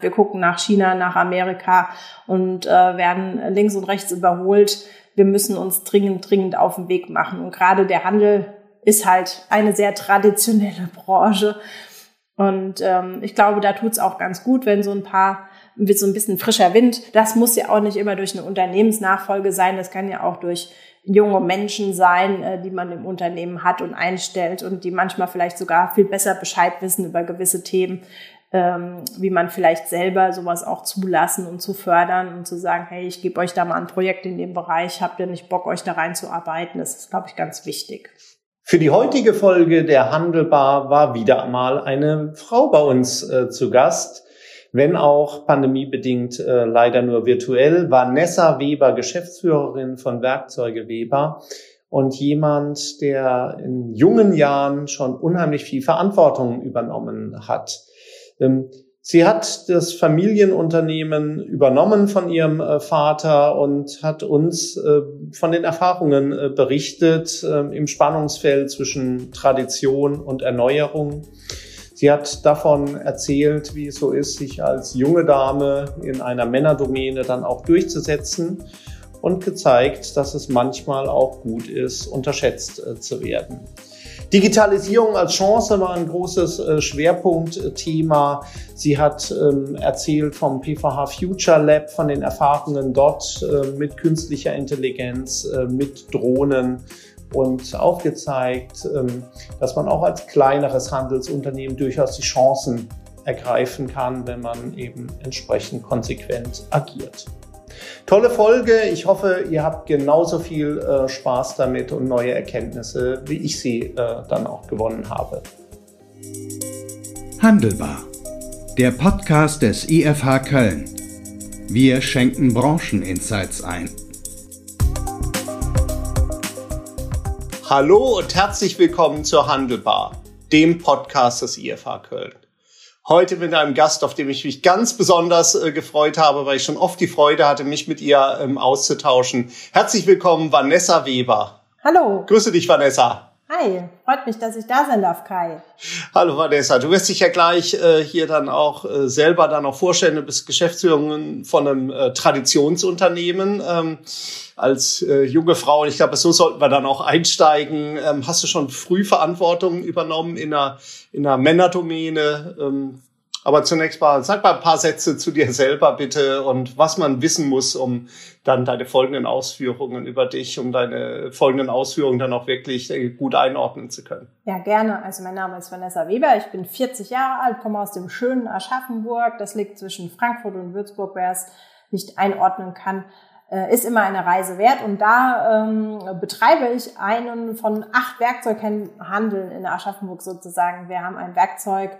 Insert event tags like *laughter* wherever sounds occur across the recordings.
Wir gucken nach China, nach Amerika und äh, werden links und rechts überholt. Wir müssen uns dringend, dringend auf den Weg machen. Und gerade der Handel ist halt eine sehr traditionelle Branche. Und ähm, ich glaube, da tut's auch ganz gut, wenn so ein paar wird so ein bisschen frischer Wind. Das muss ja auch nicht immer durch eine Unternehmensnachfolge sein. Das kann ja auch durch junge Menschen sein, äh, die man im Unternehmen hat und einstellt und die manchmal vielleicht sogar viel besser Bescheid wissen über gewisse Themen, ähm, wie man vielleicht selber sowas auch zulassen und zu fördern und zu sagen, hey, ich gebe euch da mal ein Projekt in dem Bereich, habt ihr nicht Bock, euch da reinzuarbeiten? Das ist, glaube ich, ganz wichtig. Für die heutige Folge der Handelbar war wieder einmal eine Frau bei uns äh, zu Gast wenn auch pandemiebedingt äh, leider nur virtuell. Vanessa Weber, Geschäftsführerin von Werkzeuge Weber und jemand, der in jungen Jahren schon unheimlich viel Verantwortung übernommen hat. Ähm, sie hat das Familienunternehmen übernommen von ihrem äh, Vater und hat uns äh, von den Erfahrungen äh, berichtet im Spannungsfeld zwischen Tradition und Erneuerung. Sie hat davon erzählt, wie es so ist, sich als junge Dame in einer Männerdomäne dann auch durchzusetzen und gezeigt, dass es manchmal auch gut ist, unterschätzt zu werden. Digitalisierung als Chance war ein großes äh, Schwerpunktthema. Sie hat ähm, erzählt vom PVH Future Lab, von den Erfahrungen dort äh, mit künstlicher Intelligenz, äh, mit Drohnen und aufgezeigt, ähm, dass man auch als kleineres Handelsunternehmen durchaus die Chancen ergreifen kann, wenn man eben entsprechend konsequent agiert. Tolle Folge. Ich hoffe, ihr habt genauso viel äh, Spaß damit und neue Erkenntnisse, wie ich sie äh, dann auch gewonnen habe. Handelbar. Der Podcast des IFH Köln. Wir schenken Brancheninsights ein. Hallo und herzlich willkommen zur Handelbar, dem Podcast des IFH Köln. Heute mit einem Gast, auf dem ich mich ganz besonders äh, gefreut habe, weil ich schon oft die Freude hatte, mich mit ihr ähm, auszutauschen. Herzlich willkommen, Vanessa Weber. Hallo. Grüße dich, Vanessa. Hi, freut mich, dass ich da sein darf, Kai. Hallo Vanessa, du wirst dich ja gleich äh, hier dann auch äh, selber dann auch vorstellen. Du bist Geschäftsführerin von einem äh, Traditionsunternehmen. Ähm, als äh, junge Frau, und ich glaube, so sollten wir dann auch einsteigen. Ähm, hast du schon früh Verantwortung übernommen in einer, in einer Männerdomäne? Ähm, aber zunächst mal, sag mal ein paar Sätze zu dir selber bitte und was man wissen muss, um dann deine folgenden Ausführungen über dich, um deine folgenden Ausführungen dann auch wirklich äh, gut einordnen zu können. Ja, gerne. Also mein Name ist Vanessa Weber. Ich bin 40 Jahre alt, komme aus dem schönen Aschaffenburg. Das liegt zwischen Frankfurt und Würzburg, wer es nicht einordnen kann äh, ist immer eine Reise wert. Und da ähm, betreibe ich einen von acht Werkzeughandeln in Aschaffenburg sozusagen. Wir haben ein Werkzeug,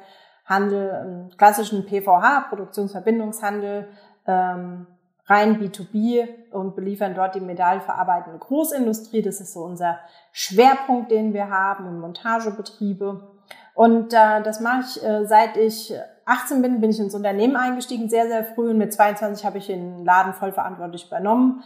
Handel, einen klassischen PVH, Produktionsverbindungshandel, ähm, rein B2B und beliefern dort die metallverarbeitende Großindustrie. Das ist so unser Schwerpunkt, den wir haben und Montagebetriebe. Und äh, das mache ich, äh, seit ich 18 bin, bin ich ins Unternehmen eingestiegen, sehr, sehr früh. Und mit 22 habe ich den Laden vollverantwortlich übernommen.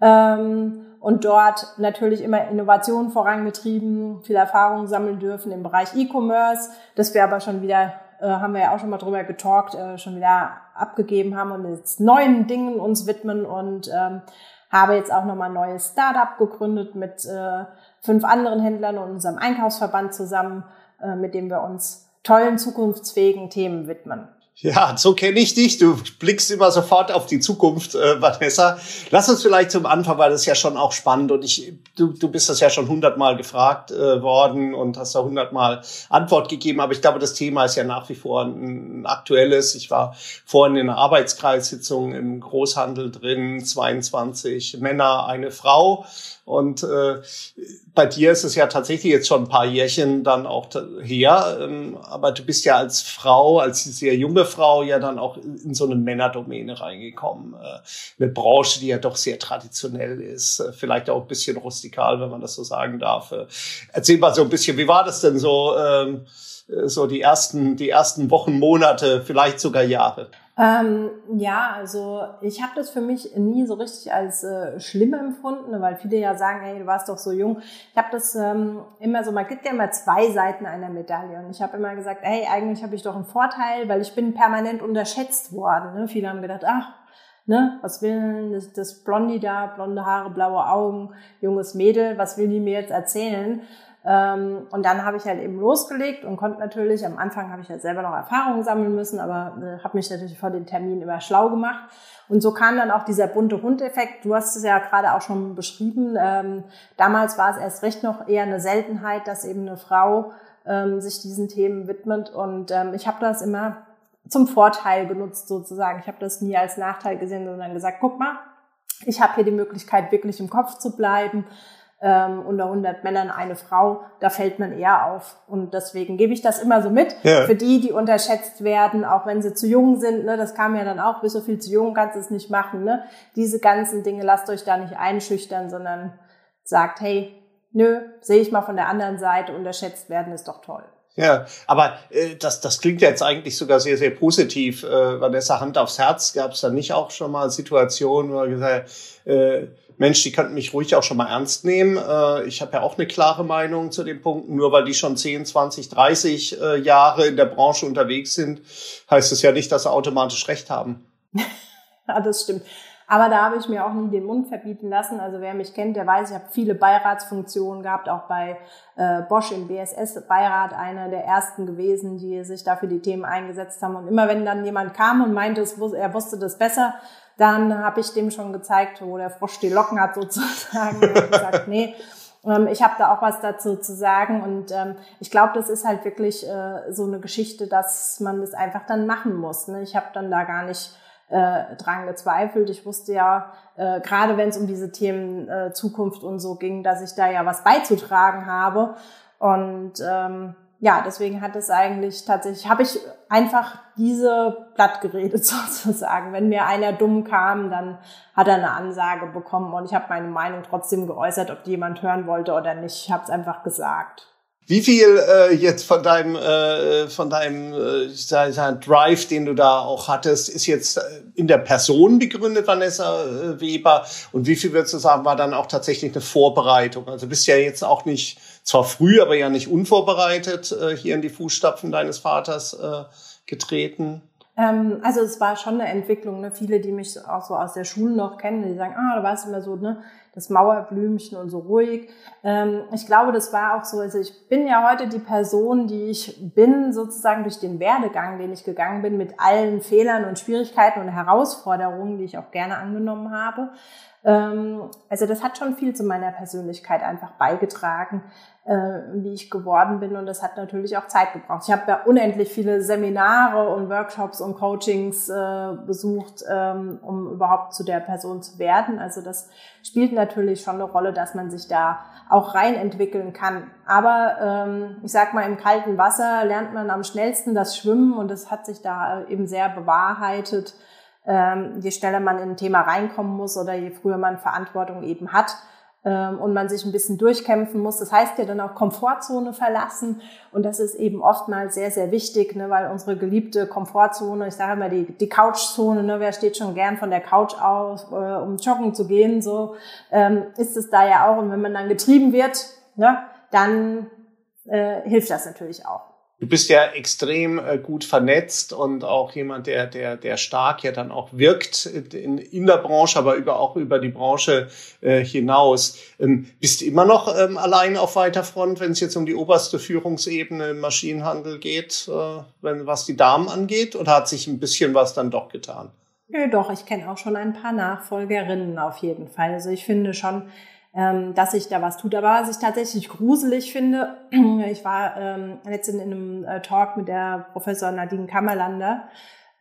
Ähm, und dort natürlich immer Innovationen vorangetrieben, viel Erfahrung sammeln dürfen im Bereich E-Commerce, das wir aber schon wieder äh, haben wir ja auch schon mal drüber getalkt, äh, schon wieder abgegeben haben und jetzt neuen Dingen uns widmen und ähm, habe jetzt auch nochmal ein neues Startup gegründet mit äh, fünf anderen Händlern und unserem Einkaufsverband zusammen, äh, mit dem wir uns tollen, zukunftsfähigen Themen widmen. Ja, so kenne ich dich. Du blickst immer sofort auf die Zukunft, äh, Vanessa. Lass uns vielleicht zum Anfang, weil das ist ja schon auch spannend und ich, du, du bist das ja schon hundertmal gefragt äh, worden und hast da hundertmal Antwort gegeben. Aber ich glaube, das Thema ist ja nach wie vor ein, ein aktuelles. Ich war vorhin in einer Arbeitskreissitzung im Großhandel drin, 22 Männer, eine Frau. Und äh, bei dir ist es ja tatsächlich jetzt schon ein paar Jährchen dann auch her. Ähm, aber du bist ja als Frau, als sehr junge Frau ja dann auch in so eine Männerdomäne reingekommen. Äh, eine Branche, die ja doch sehr traditionell ist. Äh, vielleicht auch ein bisschen rustikal, wenn man das so sagen darf. Äh, erzähl mal so ein bisschen, wie war das denn so, ähm, so die ersten, die ersten Wochen, Monate, vielleicht sogar Jahre? Ähm, ja, also ich habe das für mich nie so richtig als äh, schlimm empfunden, weil viele ja sagen, hey, du warst doch so jung. Ich habe das ähm, immer so, man gibt ja immer zwei Seiten einer Medaille und ich habe immer gesagt, hey, eigentlich habe ich doch einen Vorteil, weil ich bin permanent unterschätzt worden. Ne? Viele haben gedacht, ach, ne, was will das, das Blondie da, blonde Haare, blaue Augen, junges Mädel, was will die mir jetzt erzählen? Ähm, und dann habe ich halt eben losgelegt und konnte natürlich, am Anfang habe ich ja selber noch Erfahrungen sammeln müssen, aber äh, habe mich natürlich vor den Terminen immer schlau gemacht. Und so kam dann auch dieser bunte Hund-Effekt. Du hast es ja gerade auch schon beschrieben. Ähm, damals war es erst recht noch eher eine Seltenheit, dass eben eine Frau ähm, sich diesen Themen widmet. Und ich habe das immer zum Vorteil genutzt sozusagen. Ich habe das nie als Nachteil gesehen, sondern gesagt, guck mal, ich habe hier die Möglichkeit, wirklich im Kopf zu bleiben ähm, unter 100 Männern eine Frau, da fällt man eher auf. Und deswegen gebe ich das immer so mit. Ja. Für die, die unterschätzt werden, auch wenn sie zu jung sind, ne, das kam ja dann auch, bist so viel zu jung, kannst es nicht machen. Ne? Diese ganzen Dinge, lasst euch da nicht einschüchtern, sondern sagt, hey, nö, sehe ich mal von der anderen Seite, unterschätzt werden ist doch toll. Ja, aber äh, das, das klingt ja jetzt eigentlich sogar sehr, sehr positiv. Äh, Vanessa, Hand aufs Herz, gab es da nicht auch schon mal Situationen, wo er gesagt äh, Mensch, die könnten mich ruhig auch schon mal ernst nehmen. Äh, ich habe ja auch eine klare Meinung zu den Punkten. Nur weil die schon 10, 20, 30 äh, Jahre in der Branche unterwegs sind, heißt es ja nicht, dass sie automatisch recht haben. *laughs* ja, das stimmt. Aber da habe ich mir auch nie den Mund verbieten lassen. Also wer mich kennt, der weiß, ich habe viele Beiratsfunktionen gehabt, auch bei äh, Bosch im BSS-Beirat, einer der ersten gewesen, die sich dafür die Themen eingesetzt haben. Und immer wenn dann jemand kam und meinte, er wusste das besser, dann habe ich dem schon gezeigt, wo der Frosch die Locken hat sozusagen. Und gesagt, nee, ähm, ich habe da auch was dazu zu sagen. Und ähm, ich glaube, das ist halt wirklich äh, so eine Geschichte, dass man das einfach dann machen muss. Ne? Ich habe dann da gar nicht äh, dran gezweifelt. Ich wusste ja, äh, gerade wenn es um diese Themen äh, Zukunft und so ging, dass ich da ja was beizutragen habe. Und ähm, ja, deswegen hat es eigentlich tatsächlich, habe ich einfach diese geredet *laughs* sozusagen. Wenn mir einer dumm kam, dann hat er eine Ansage bekommen und ich habe meine Meinung trotzdem geäußert, ob die jemand hören wollte oder nicht. Ich habe es einfach gesagt. Wie viel äh, jetzt von deinem äh, von deinem äh, Drive, den du da auch hattest, ist jetzt äh, in der Person begründet, Vanessa äh, Weber? Und wie viel würdest du sagen, war dann auch tatsächlich eine Vorbereitung? Also bist ja jetzt auch nicht zwar früh, aber ja nicht unvorbereitet äh, hier in die Fußstapfen deines Vaters äh, getreten. Ähm, also es war schon eine Entwicklung. Ne? Viele, die mich auch so aus der Schule noch kennen, die sagen, ah, du warst immer so, ne, das Mauerblümchen und so ruhig. Ähm, ich glaube, das war auch so, also ich bin ja heute die Person, die ich bin, sozusagen durch den Werdegang, den ich gegangen bin, mit allen Fehlern und Schwierigkeiten und Herausforderungen, die ich auch gerne angenommen habe. Ähm, also das hat schon viel zu meiner Persönlichkeit einfach beigetragen, äh, wie ich geworden bin. Und das hat natürlich auch Zeit gebraucht. Ich habe ja unendlich viele Seminare und Workshops und Coachings äh, besucht, ähm, um überhaupt zu der Person zu werden. Also das spielt natürlich schon eine Rolle, dass man sich da auch rein entwickeln kann. Aber ähm, ich sag mal, im kalten Wasser lernt man am schnellsten das Schwimmen und das hat sich da eben sehr bewahrheitet ähm, je schneller man in ein Thema reinkommen muss oder je früher man Verantwortung eben hat und man sich ein bisschen durchkämpfen muss. Das heißt ja dann auch Komfortzone verlassen und das ist eben oftmals sehr, sehr wichtig, ne, weil unsere geliebte Komfortzone, ich sage immer die, die Couchzone, ne, wer steht schon gern von der Couch aus, äh, um joggen zu gehen, so ähm, ist es da ja auch und wenn man dann getrieben wird, ne, dann äh, hilft das natürlich auch. Du bist ja extrem äh, gut vernetzt und auch jemand, der, der, der stark ja dann auch wirkt in, in der Branche, aber über, auch über die Branche äh, hinaus. Ähm, bist du immer noch ähm, allein auf weiter Front, wenn es jetzt um die oberste Führungsebene im Maschinenhandel geht, äh, wenn, was die Damen angeht? Oder hat sich ein bisschen was dann doch getan? Ja, doch, ich kenne auch schon ein paar Nachfolgerinnen auf jeden Fall. Also ich finde schon, ähm, dass sich da was tut. Aber was ich tatsächlich gruselig finde, *clears throat* ich war ähm, letztens in einem äh, Talk mit der Professor Nadine Kammerlander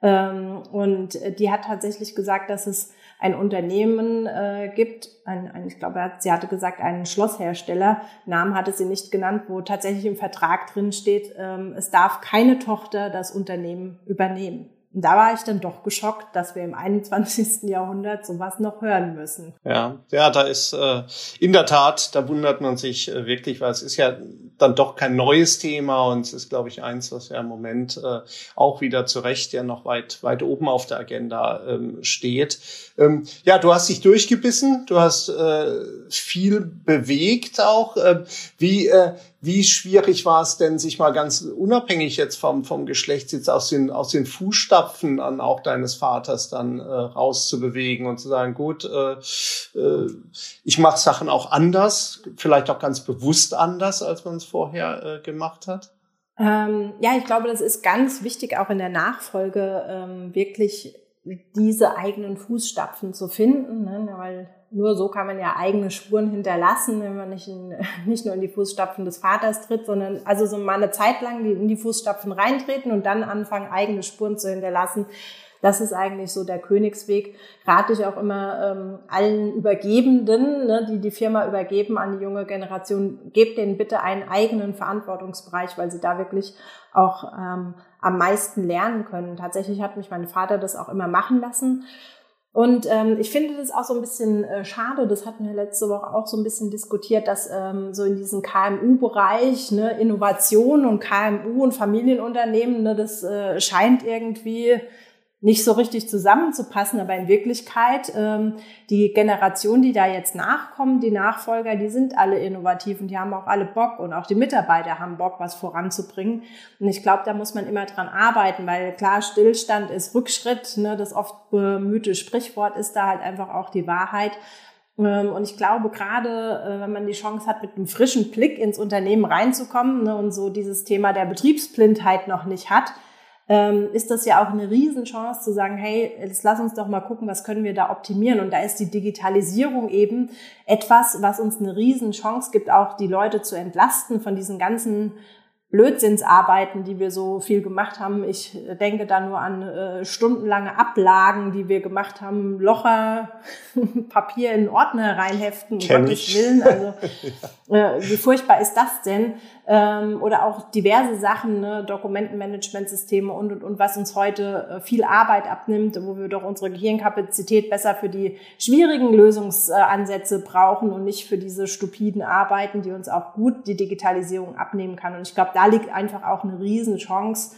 ähm, und die hat tatsächlich gesagt, dass es ein Unternehmen äh, gibt, ein, ein, ich glaube, sie hatte gesagt, einen Schlosshersteller, Namen hatte sie nicht genannt, wo tatsächlich im Vertrag drin steht, ähm, es darf keine Tochter das Unternehmen übernehmen. Und da war ich dann doch geschockt, dass wir im 21. Jahrhundert sowas noch hören müssen. Ja, ja, da ist äh, in der Tat, da wundert man sich äh, wirklich, weil es ist ja dann doch kein neues Thema und es ist, glaube ich, eins, was ja im Moment äh, auch wieder zu Recht ja noch weit, weit oben auf der Agenda ähm, steht. Ähm, ja, du hast dich durchgebissen, du hast äh, viel bewegt auch. Äh, wie, äh, wie schwierig war es denn, sich mal ganz unabhängig jetzt vom, vom Geschlecht jetzt aus den, aus den Fußstapfen an auch deines Vaters dann äh, rauszubewegen und zu sagen, gut, äh, äh, ich mache Sachen auch anders, vielleicht auch ganz bewusst anders, als man es vorher äh, gemacht hat? Ähm, ja, ich glaube, das ist ganz wichtig, auch in der Nachfolge ähm, wirklich diese eigenen Fußstapfen zu finden, ne? weil nur so kann man ja eigene Spuren hinterlassen, wenn man nicht, in, *laughs* nicht nur in die Fußstapfen des Vaters tritt, sondern also so mal eine Zeit lang in die Fußstapfen reintreten und dann anfangen, eigene Spuren zu hinterlassen. Das ist eigentlich so der Königsweg. Rate ich auch immer ähm, allen Übergebenden, ne, die die Firma übergeben an die junge Generation, gebt denen bitte einen eigenen Verantwortungsbereich, weil sie da wirklich auch ähm, am meisten lernen können. Tatsächlich hat mich mein Vater das auch immer machen lassen. Und ähm, ich finde das auch so ein bisschen äh, schade, das hatten wir letzte Woche auch so ein bisschen diskutiert, dass ähm, so in diesem KMU-Bereich ne, Innovation und KMU und Familienunternehmen, ne, das äh, scheint irgendwie nicht so richtig zusammenzupassen, aber in Wirklichkeit ähm, die Generation, die da jetzt nachkommen, die Nachfolger, die sind alle innovativ und die haben auch alle Bock und auch die Mitarbeiter haben Bock, was voranzubringen. Und ich glaube, da muss man immer dran arbeiten, weil klar, Stillstand ist Rückschritt, ne, das oft bemühte Sprichwort ist da halt einfach auch die Wahrheit. Ähm, und ich glaube, gerade äh, wenn man die Chance hat, mit einem frischen Blick ins Unternehmen reinzukommen ne, und so dieses Thema der Betriebsblindheit noch nicht hat, ähm, ist das ja auch eine Riesenchance zu sagen, hey, jetzt lass uns doch mal gucken, was können wir da optimieren. Und da ist die Digitalisierung eben etwas, was uns eine Riesenchance gibt, auch die Leute zu entlasten von diesen ganzen Blödsinnsarbeiten, die wir so viel gemacht haben. Ich denke da nur an äh, stundenlange Ablagen, die wir gemacht haben, Locher, *laughs* Papier in Ordner reinheften, um Gottes ich. Willen. Also *laughs* äh, wie furchtbar ist das denn? Ähm, oder auch diverse Sachen, ne, Dokumentenmanagementsysteme und, und, und, was uns heute äh, viel Arbeit abnimmt, wo wir doch unsere Gehirnkapazität besser für die schwierigen Lösungsansätze brauchen und nicht für diese stupiden Arbeiten, die uns auch gut die Digitalisierung abnehmen kann. Und ich glaube, da liegt einfach auch eine Riesenchance,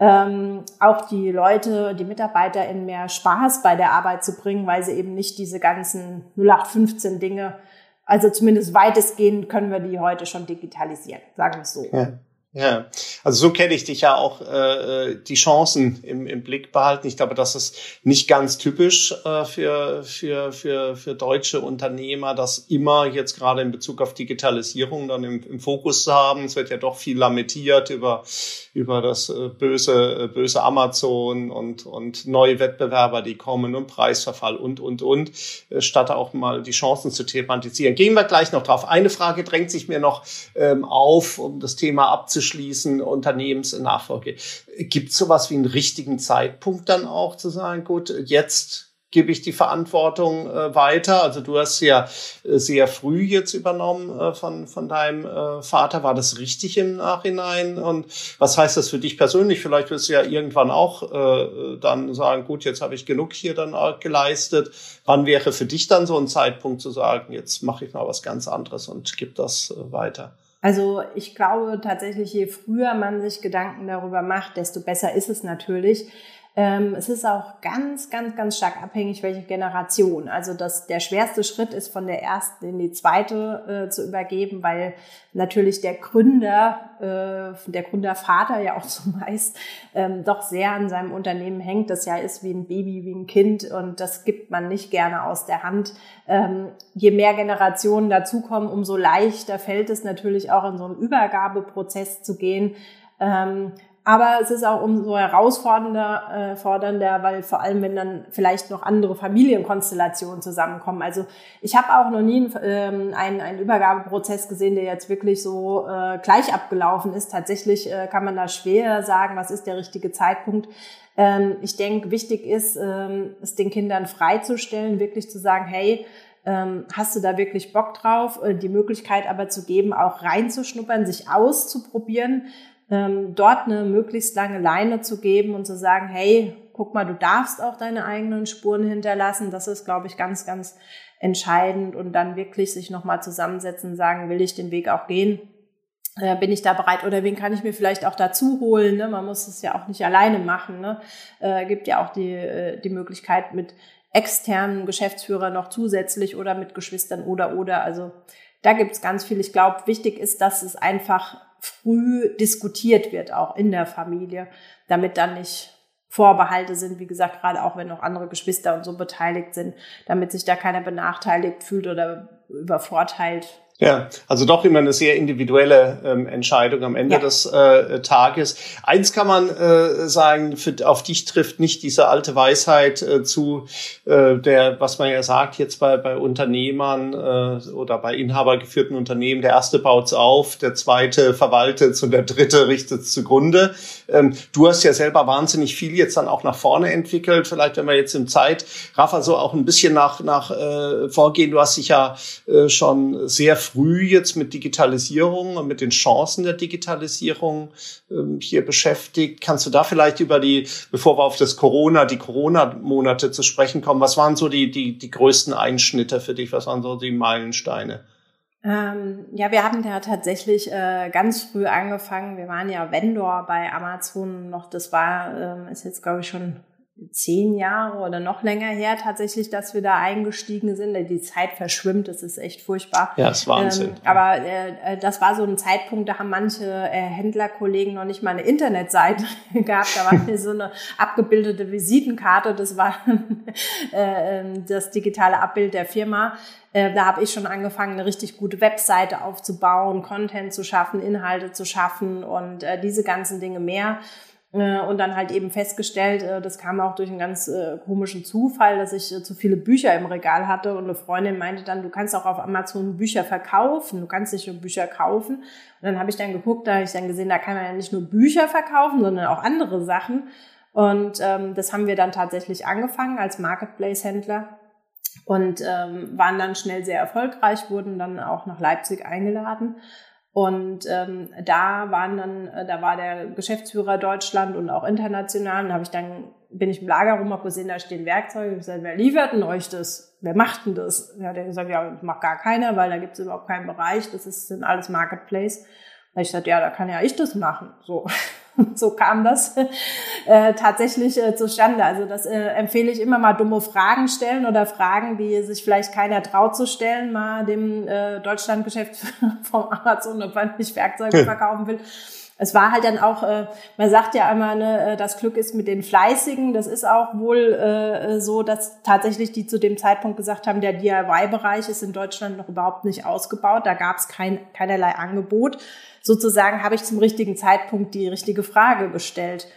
ähm, auch die Leute, die Mitarbeiter in mehr Spaß bei der Arbeit zu bringen, weil sie eben nicht diese ganzen 0815 Dinge also zumindest weitestgehend können wir die heute schon digitalisieren, sagen wir es so. Ja. Ja, also so kenne ich dich ja auch äh, äh, die Chancen im, im Blick behalten. Ich glaube, das ist nicht ganz typisch äh, für, für, für, für deutsche Unternehmer, das immer jetzt gerade in Bezug auf Digitalisierung dann im, im Fokus zu haben. Es wird ja doch viel lamentiert über, über das äh, böse, äh, böse Amazon und, und neue Wettbewerber, die kommen und Preisverfall und, und, und, äh, statt auch mal die Chancen zu thematisieren. Gehen wir gleich noch drauf. Eine Frage drängt sich mir noch ähm, auf, um das Thema abzuschließen abzuschließen, Unternehmensnachfolge. Gibt es sowas wie einen richtigen Zeitpunkt dann auch zu sagen, gut, jetzt gebe ich die Verantwortung äh, weiter. Also du hast ja äh, sehr früh jetzt übernommen äh, von, von deinem äh, Vater. War das richtig im Nachhinein? Und was heißt das für dich persönlich? Vielleicht wirst du ja irgendwann auch äh, dann sagen, gut, jetzt habe ich genug hier dann auch geleistet. Wann wäre für dich dann so ein Zeitpunkt zu sagen, jetzt mache ich mal was ganz anderes und gebe das äh, weiter? Also ich glaube tatsächlich, je früher man sich Gedanken darüber macht, desto besser ist es natürlich. Ähm, es ist auch ganz, ganz, ganz stark abhängig, welche Generation. Also das, der schwerste Schritt ist von der ersten in die zweite äh, zu übergeben, weil natürlich der Gründer, äh, der Gründervater ja auch *laughs* zumeist ähm, doch sehr an seinem Unternehmen hängt. Das ja ist wie ein Baby, wie ein Kind und das gibt man nicht gerne aus der Hand. Ähm, je mehr Generationen dazukommen, umso leichter fällt es natürlich auch in so einen Übergabeprozess zu gehen. Aber es ist auch umso herausfordernder, äh, fordernder, weil vor allem, wenn dann vielleicht noch andere Familienkonstellationen zusammenkommen. Also ich habe auch noch nie ähm, einen, einen Übergabeprozess gesehen, der jetzt wirklich so äh, gleich abgelaufen ist. Tatsächlich äh, kann man da schwer sagen, was ist der richtige Zeitpunkt. Ähm, ich denke, wichtig ist, ähm, es den Kindern freizustellen, wirklich zu sagen, hey, ähm, hast du da wirklich Bock drauf, äh, die Möglichkeit aber zu geben, auch reinzuschnuppern, sich auszuprobieren ähm, dort eine möglichst lange Leine zu geben und zu sagen, hey, guck mal, du darfst auch deine eigenen Spuren hinterlassen. Das ist, glaube ich, ganz, ganz entscheidend und dann wirklich sich nochmal zusammensetzen, sagen, will ich den Weg auch gehen? äh, bin ich da bereit oder wen kann ich mir vielleicht auch dazu holen? Ne? Man muss es ja auch nicht alleine machen. Ne? Äh, gibt ja auch die, äh, die Möglichkeit mit externen Geschäftsführer noch zusätzlich oder mit Geschwistern oder oder. Also da gibt's ganz viel. Ich glaube, wichtig ist, dass es einfach früh diskutiert wird, auch in der Familie, damit dann nicht Vorbehalte sind, wie gesagt, gerade auch wenn noch andere Geschwister und so beteiligt sind, damit sich da keiner benachteiligt fühlt oder übervorteilt ja, also doch immer eine sehr individuelle ähm, Entscheidung am Ende ja. des äh, Tages. Eins kann man äh, sagen, für, auf dich trifft nicht diese alte Weisheit äh, zu, äh, der, was man ja sagt jetzt bei, bei Unternehmern äh, oder bei inhabergeführten Unternehmen, der erste baut's auf, der zweite verwaltet und der dritte richtet's zugrunde. Ähm, du hast ja selber wahnsinnig viel jetzt dann auch nach vorne entwickelt. Vielleicht, wenn wir jetzt im Zeitraffer so auch ein bisschen nach, nach äh, vorgehen, du hast dich ja äh, schon sehr früh jetzt mit Digitalisierung und mit den Chancen der Digitalisierung ähm, hier beschäftigt. Kannst du da vielleicht über die, bevor wir auf das Corona, die Corona-Monate zu sprechen kommen, was waren so die, die, die größten Einschnitte für dich? Was waren so die Meilensteine? Ähm, ja, wir haben ja tatsächlich äh, ganz früh angefangen. Wir waren ja Vendor bei Amazon noch. Das war, ähm, ist jetzt glaube ich schon zehn Jahre oder noch länger her tatsächlich, dass wir da eingestiegen sind. Die Zeit verschwimmt, das ist echt furchtbar. Ja, ist Wahnsinn. Ähm, aber äh, äh, das war so ein Zeitpunkt, da haben manche äh, Händlerkollegen noch nicht mal eine Internetseite *laughs* gehabt. Da war mir so eine abgebildete Visitenkarte, das war *laughs* äh, ähm, das digitale Abbild der Firma. Äh, da habe ich schon angefangen, eine richtig gute Webseite aufzubauen, Content zu schaffen, Inhalte zu schaffen und äh, diese ganzen Dinge mehr. Äh, und dann halt eben festgestellt, äh, das kam auch durch einen ganz äh, komischen Zufall, dass ich zu viele Bücher im Regal hatte und eine Freundin meinte dann, du kannst auch auf Amazon Bücher verkaufen, du kannst nicht nur Bücher kaufen. Und dann habe ich dann geguckt, da habe ich dann gesehen, da kann man ja nicht nur Bücher verkaufen, sondern auch andere Sachen. Und ähm, das haben wir dann tatsächlich angefangen als Marketplace-Händler und ähm, waren dann schnell sehr erfolgreich, wurden dann auch nach Leipzig eingeladen und ähm, da waren dann, äh, da war der Geschäftsführer Deutschland und auch international. Und habe ich dann bin ich im Lager rum, habe gesehen, da stehen Werkzeuge. Ich gesagt, wer liefert denn euch das? Wer macht denn das? Ja, der gesagt, ja, macht gar keiner, weil da gibt es überhaupt keinen Bereich. Das ist sind alles Marketplace. Da habe ich gesagt, ja, da kann ja ich das machen. So. *laughs* so kam das äh, tatsächlich äh, zustande. Also das äh, empfehle ich immer mal dumme Fragen stellen oder Fragen, die sich vielleicht keiner traut zu stellen, mal dem äh, Deutschlandgeschäft *laughs* vom Amazon, ob man nicht Werkzeuge verkaufen will. Es war halt dann auch, äh, man sagt ja einmal, ne, äh, das Glück ist mit den Fleißigen. Das ist auch wohl äh, so, dass tatsächlich die zu dem Zeitpunkt gesagt haben, der DIY-Bereich ist in Deutschland noch überhaupt nicht ausgebaut. Da gab es kein, keinerlei Angebot sozusagen habe ich zum richtigen Zeitpunkt die richtige Frage gestellt.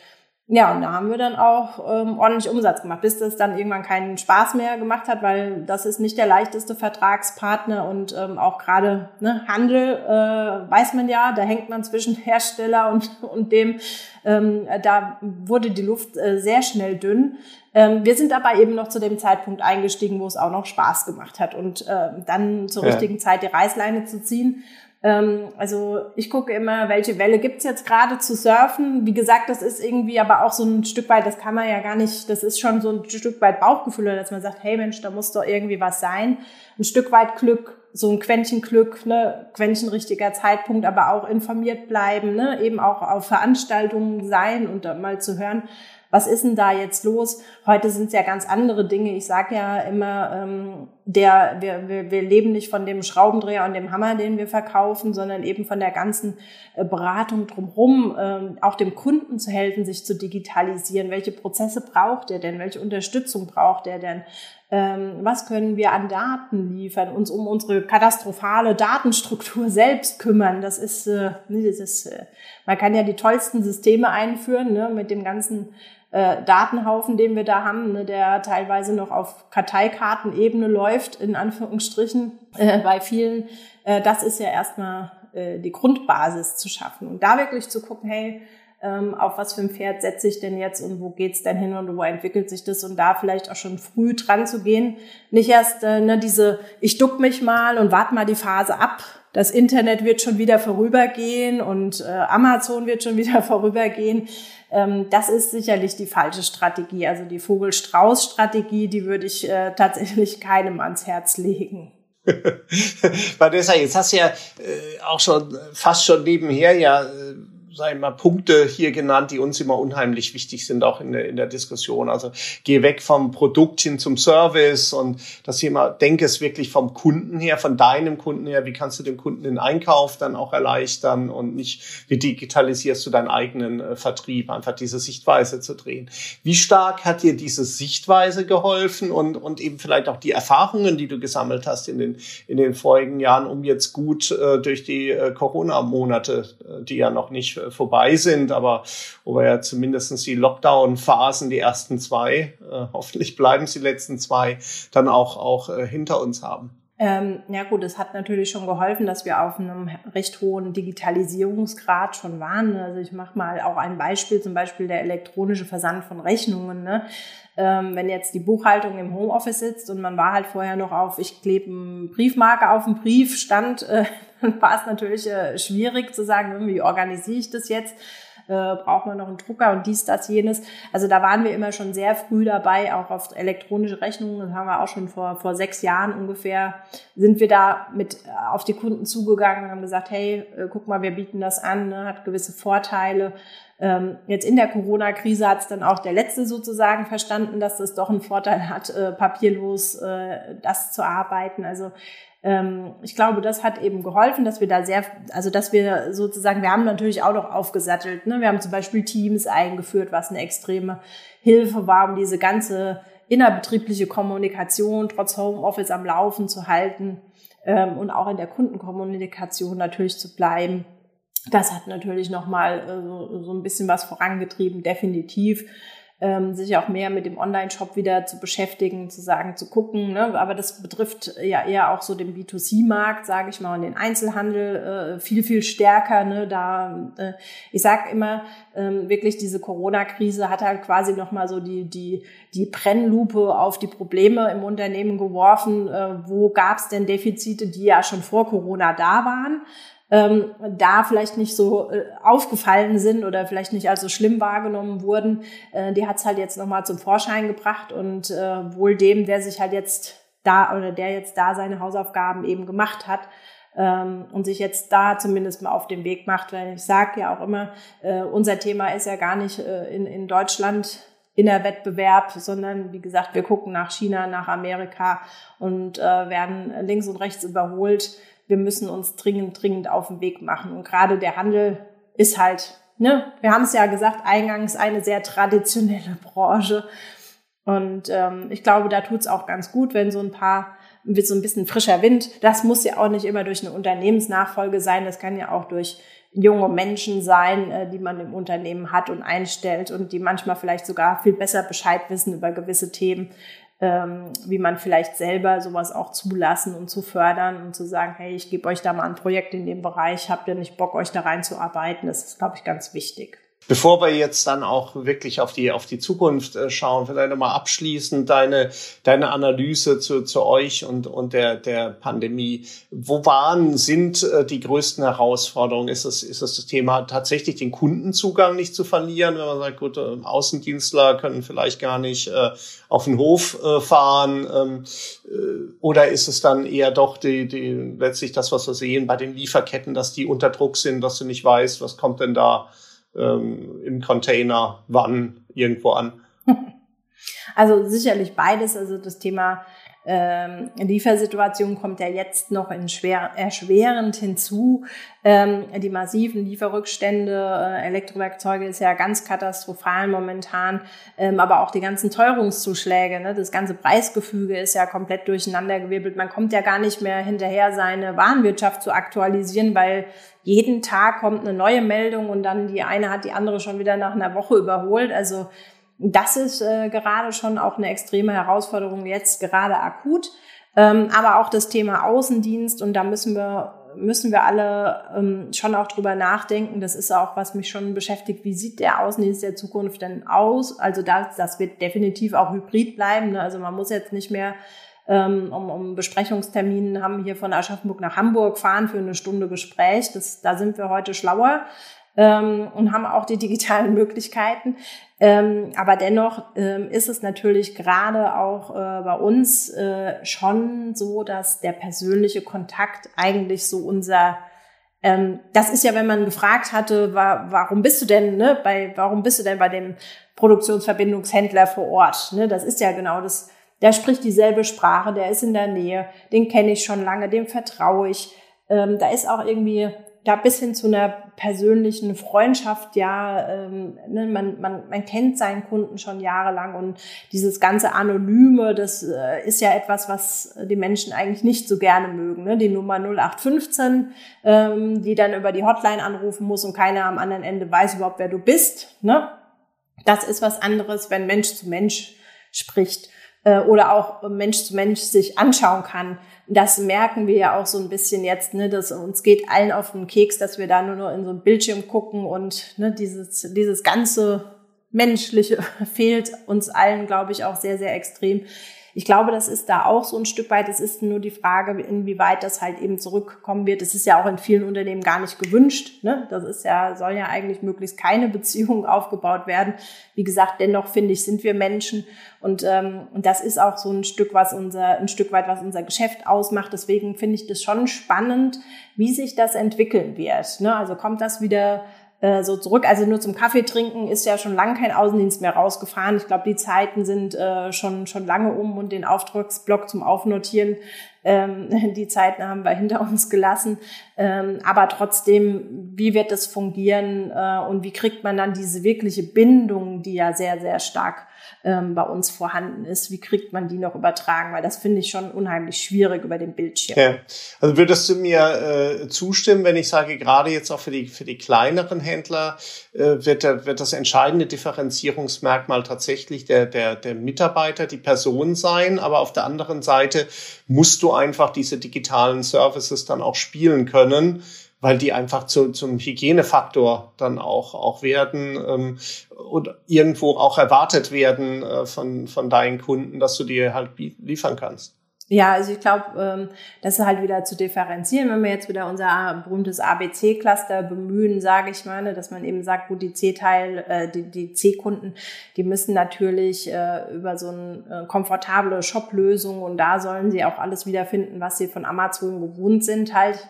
Ja, und da haben wir dann auch ähm, ordentlich Umsatz gemacht, bis das dann irgendwann keinen Spaß mehr gemacht hat, weil das ist nicht der leichteste Vertragspartner und ähm, auch gerade ne, Handel äh, weiß man ja, da hängt man zwischen *laughs* Hersteller und, und dem, ähm, da wurde die Luft äh, sehr schnell dünn. Ähm, wir sind aber eben noch zu dem Zeitpunkt eingestiegen, wo es auch noch Spaß gemacht hat und äh, dann zur ja. richtigen Zeit die Reißleine zu ziehen ähm, also ich gucke immer, welche Welle gibt's jetzt gerade zu surfen. Wie gesagt, das ist irgendwie aber auch so ein Stück weit, das kann man ja gar nicht, das ist schon so ein Stück weit Bauchgefühl, dass man sagt, hey Mensch, da muss doch irgendwie was sein. Ein Stück weit Glück, so ein Quäntchen Glück, ne, Quäntchen richtiger Zeitpunkt, aber auch informiert bleiben, ne, eben auch auf Veranstaltungen sein und mal zu hören, was ist denn da jetzt los? Heute sind es ja ganz andere Dinge. Ich sage ja immer, ähm, der, wir, wir, wir leben nicht von dem Schraubendreher und dem Hammer, den wir verkaufen, sondern eben von der ganzen äh, Beratung drumherum, ähm, auch dem Kunden zu helfen, sich zu digitalisieren. Welche Prozesse braucht er denn? Welche Unterstützung braucht er denn? Ähm, was können wir an Daten liefern, uns um unsere katastrophale Datenstruktur selbst kümmern. Das ist, äh, das ist äh, man kann ja die tollsten Systeme einführen ne, mit dem ganzen äh, Datenhaufen, den wir da haben, ne, der teilweise noch auf Karteikartenebene läuft, in Anführungsstrichen, äh, bei vielen. Äh, das ist ja erstmal äh, die Grundbasis zu schaffen. Und da wirklich zu gucken, hey, ähm, auf was für ein Pferd setze ich denn jetzt und wo geht's denn hin und wo entwickelt sich das und da vielleicht auch schon früh dran zu gehen. Nicht erst äh, ne, diese, ich duck mich mal und warte mal die Phase ab. Das Internet wird schon wieder vorübergehen und äh, Amazon wird schon *laughs* wieder vorübergehen. Ähm, das ist sicherlich die falsche Strategie. Also die Vogel-Strauß-Strategie, die würde ich äh, tatsächlich *laughs* keinem ans Herz legen. *laughs* Vanessa, jetzt hast du ja äh, auch schon fast schon nebenher ja äh, sag ich mal, Punkte hier genannt, die uns immer unheimlich wichtig sind, auch in der, in der Diskussion. Also geh weg vom Produkt hin zum Service und das Thema, denke es wirklich vom Kunden her, von deinem Kunden her, wie kannst du dem Kunden den Einkauf dann auch erleichtern und nicht, wie digitalisierst du deinen eigenen äh, Vertrieb, einfach diese Sichtweise zu drehen. Wie stark hat dir diese Sichtweise geholfen und, und eben vielleicht auch die Erfahrungen, die du gesammelt hast in den, in den vorigen Jahren, um jetzt gut äh, durch die äh, Corona-Monate, äh, die ja noch nicht äh, vorbei sind, aber wo wir ja zumindestens die Lockdown-Phasen, die ersten zwei, äh, hoffentlich bleiben es die letzten zwei, dann auch, auch äh, hinter uns haben. Ähm, ja gut, es hat natürlich schon geholfen, dass wir auf einem recht hohen Digitalisierungsgrad schon waren. Also ich mache mal auch ein Beispiel, zum Beispiel der elektronische Versand von Rechnungen. Ne? Ähm, wenn jetzt die Buchhaltung im Homeoffice sitzt und man war halt vorher noch auf, ich klebe einen Briefmarke auf den Brief, stand, äh, dann *laughs* war es natürlich äh, schwierig zu sagen, wie organisiere ich das jetzt? äh, braucht man noch einen Drucker und dies, das, jenes. Also da waren wir immer schon sehr früh dabei, auch auf elektronische Rechnungen. Das haben wir auch schon vor, vor sechs Jahren ungefähr, sind wir da mit äh, auf die Kunden zugegangen und haben gesagt, hey, äh, guck mal, wir bieten das an, ne, hat gewisse Vorteile. Ähm, jetzt in der Corona-Krise hat es dann auch der Letzte sozusagen verstanden, dass das doch einen Vorteil hat, äh, papierlos äh, das zu arbeiten. Also ich glaube, das hat eben geholfen, dass wir da sehr, also dass wir sozusagen, wir haben natürlich auch noch aufgesattelt. Ne? Wir haben zum Beispiel Teams eingeführt, was eine extreme Hilfe war, um diese ganze innerbetriebliche Kommunikation trotz Homeoffice am Laufen zu halten ähm, und auch in der Kundenkommunikation natürlich zu bleiben. Das hat natürlich nochmal äh, so ein bisschen was vorangetrieben, definitiv ähm, sich auch mehr mit dem Online-Shop wieder zu beschäftigen, zu sagen, zu gucken. Ne? Aber das betrifft ja eher auch so den B2C-Markt, sage ich mal, und den Einzelhandel äh, viel, viel stärker. Ne? Da, äh, ich sage immer, ähm, wirklich diese Corona-Krise hat halt quasi nochmal so die, die, die Brennlupe auf die Probleme im Unternehmen geworfen. Äh, wo gab es denn Defizite, die ja schon vor Corona da waren? Ähm, da vielleicht nicht so äh, aufgefallen sind oder vielleicht nicht als so schlimm wahrgenommen wurden, äh, die hat's halt jetzt nochmal zum Vorschein gebracht und äh, wohl dem, der sich halt jetzt da oder der jetzt da seine Hausaufgaben eben gemacht hat, ähm, und sich jetzt da zumindest mal auf den Weg macht, weil ich sage ja auch immer, äh, unser Thema ist ja gar nicht äh, in, in Deutschland in der Wettbewerb, sondern wie gesagt, wir gucken nach China, nach Amerika und äh, werden links und rechts überholt wir müssen uns dringend, dringend auf den Weg machen. Und gerade der Handel ist halt, ne, wir haben es ja gesagt, eingangs eine sehr traditionelle Branche. Und ähm, ich glaube, da tut's auch ganz gut, wenn so ein paar, wird so ein bisschen frischer Wind. Das muss ja auch nicht immer durch eine Unternehmensnachfolge sein. Das kann ja auch durch junge Menschen sein, äh, die man im Unternehmen hat und einstellt und die manchmal vielleicht sogar viel besser Bescheid wissen über gewisse Themen, ähm, wie man vielleicht selber sowas auch zulassen und zu fördern und zu sagen, hey, ich gebe euch da mal ein Projekt in dem Bereich, habt ihr nicht Bock, euch da reinzuarbeiten? Das ist, glaube ich, ganz wichtig. Bevor wir jetzt dann auch wirklich auf die, auf die Zukunft äh, schauen, vielleicht nochmal abschließend deine, deine Analyse zu, zu euch und, und der, der Pandemie. Wo waren, sind äh, die größten Herausforderungen? Ist es, ist es das Thema tatsächlich den Kundenzugang nicht zu verlieren, wenn man sagt, gut, äh, Außendienstler können vielleicht gar nicht auf den Hof fahren? Ähm, äh, oder ist es dann eher doch die, die, letztlich das, was wir sehen bei den Lieferketten, dass die unter Druck sind, dass du nicht weißt, was kommt denn da? Ähm, im Container wann irgendwo an? *laughs* Also sicherlich beides. Also das Thema ähm, Liefersituation kommt ja jetzt noch in schwer, erschwerend hinzu. Ähm, die massiven Lieferrückstände, äh, Elektrowerkzeuge ist ja ganz katastrophal momentan, ähm, aber auch die ganzen Teuerungszuschläge, ne? das ganze Preisgefüge ist ja komplett durcheinandergewirbelt. Man kommt ja gar nicht mehr hinterher, seine Warenwirtschaft zu aktualisieren, weil jeden Tag kommt eine neue Meldung und dann die eine hat die andere schon wieder nach einer Woche überholt. Also das ist äh, gerade schon auch eine extreme Herausforderung jetzt gerade akut. Ähm, aber auch das Thema Außendienst und da müssen wir müssen wir alle ähm, schon auch drüber nachdenken. Das ist auch, was mich schon beschäftigt. Wie sieht der Außendienst der Zukunft denn aus? Also das, das wird definitiv auch hybrid bleiben. Ne? Also man muss jetzt nicht mehr ähm, um, um Besprechungsterminen haben hier von Aschaffenburg nach Hamburg fahren für eine Stunde Gespräch. Das, da sind wir heute schlauer. Ähm, und haben auch die digitalen Möglichkeiten. Ähm, aber dennoch ähm, ist es natürlich gerade auch äh, bei uns äh, schon so, dass der persönliche Kontakt eigentlich so unser ähm, das ist ja, wenn man gefragt hatte, war, warum bist du denn, ne, bei, warum bist du denn bei dem Produktionsverbindungshändler vor Ort? Ne, das ist ja genau das. Der spricht dieselbe Sprache, der ist in der Nähe, den kenne ich schon lange, dem vertraue ich. Ähm, da ist auch irgendwie ja, bis hin zu einer persönlichen Freundschaft, ja, ähm, ne, man, man, man kennt seinen Kunden schon jahrelang und dieses ganze Anonyme, das äh, ist ja etwas, was die Menschen eigentlich nicht so gerne mögen. Ne? Die Nummer 0815, ähm, die dann über die Hotline anrufen muss und keiner am anderen Ende weiß überhaupt, wer du bist. Ne? Das ist was anderes, wenn Mensch zu Mensch spricht äh, oder auch Mensch zu Mensch sich anschauen kann das merken wir ja auch so ein bisschen jetzt, ne, dass uns geht allen auf den Keks, dass wir da nur noch in so ein Bildschirm gucken und ne, dieses, dieses ganze Menschliche *laughs* fehlt uns allen, glaube ich, auch sehr, sehr extrem. Ich glaube, das ist da auch so ein Stück weit. Es ist nur die Frage, inwieweit das halt eben zurückkommen wird. Es ist ja auch in vielen Unternehmen gar nicht gewünscht. Ne? Das ist ja, soll ja eigentlich möglichst keine *laughs* Beziehung aufgebaut werden. Wie gesagt, dennoch finde ich, sind wir Menschen. Und, ähm, und das ist auch so ein Stück, was unser, ein Stück weit, was unser Geschäft ausmacht. Deswegen finde ich das schon spannend, wie sich das entwickeln wird. Ne? Also kommt das wieder äh, so zurück. Also nur zum Kaffee trinken ist ja schon lange kein Außendienst mehr rausgefahren. Ich glaube, die Zeiten sind äh, schon, schon lange um und den Auftragsblock zum Aufnotieren, ähm, *laughs* die Zeiten haben wir hinter uns gelassen. Ähm, aber trotzdem, wie wird das fungieren äh, und wie kriegt man dann diese wirkliche Bindung, die ja sehr, sehr stark ähm, bei uns vorhanden ist. Wie kriegt man die noch übertragen? Weil das finde ich schon unheimlich schwierig über den Bildschirm. Ja. Also würdest du mir äh, zustimmen, wenn ich sage, gerade jetzt auch für die, für die kleineren Händler äh, wird, der, wird das entscheidende Differenzierungsmerkmal tatsächlich der, der, der Mitarbeiter, die Person sein. Aber auf der anderen Seite musst du einfach diese digitalen Services dann auch spielen können weil die einfach zu, zum Hygienefaktor dann auch, auch werden ähm, und irgendwo auch erwartet werden äh, von, von deinen Kunden, dass du dir halt liefern kannst. Ja, also ich glaube, ähm, das ist halt wieder zu differenzieren. Wenn wir jetzt wieder unser berühmtes ABC-Cluster bemühen, sage ich mal, ne, dass man eben sagt, gut, die C-Teil, äh, die, die C-Kunden, die müssen natürlich äh, über so eine äh, komfortable Shop-Lösung und da sollen sie auch alles wiederfinden, was sie von Amazon gewohnt sind, halt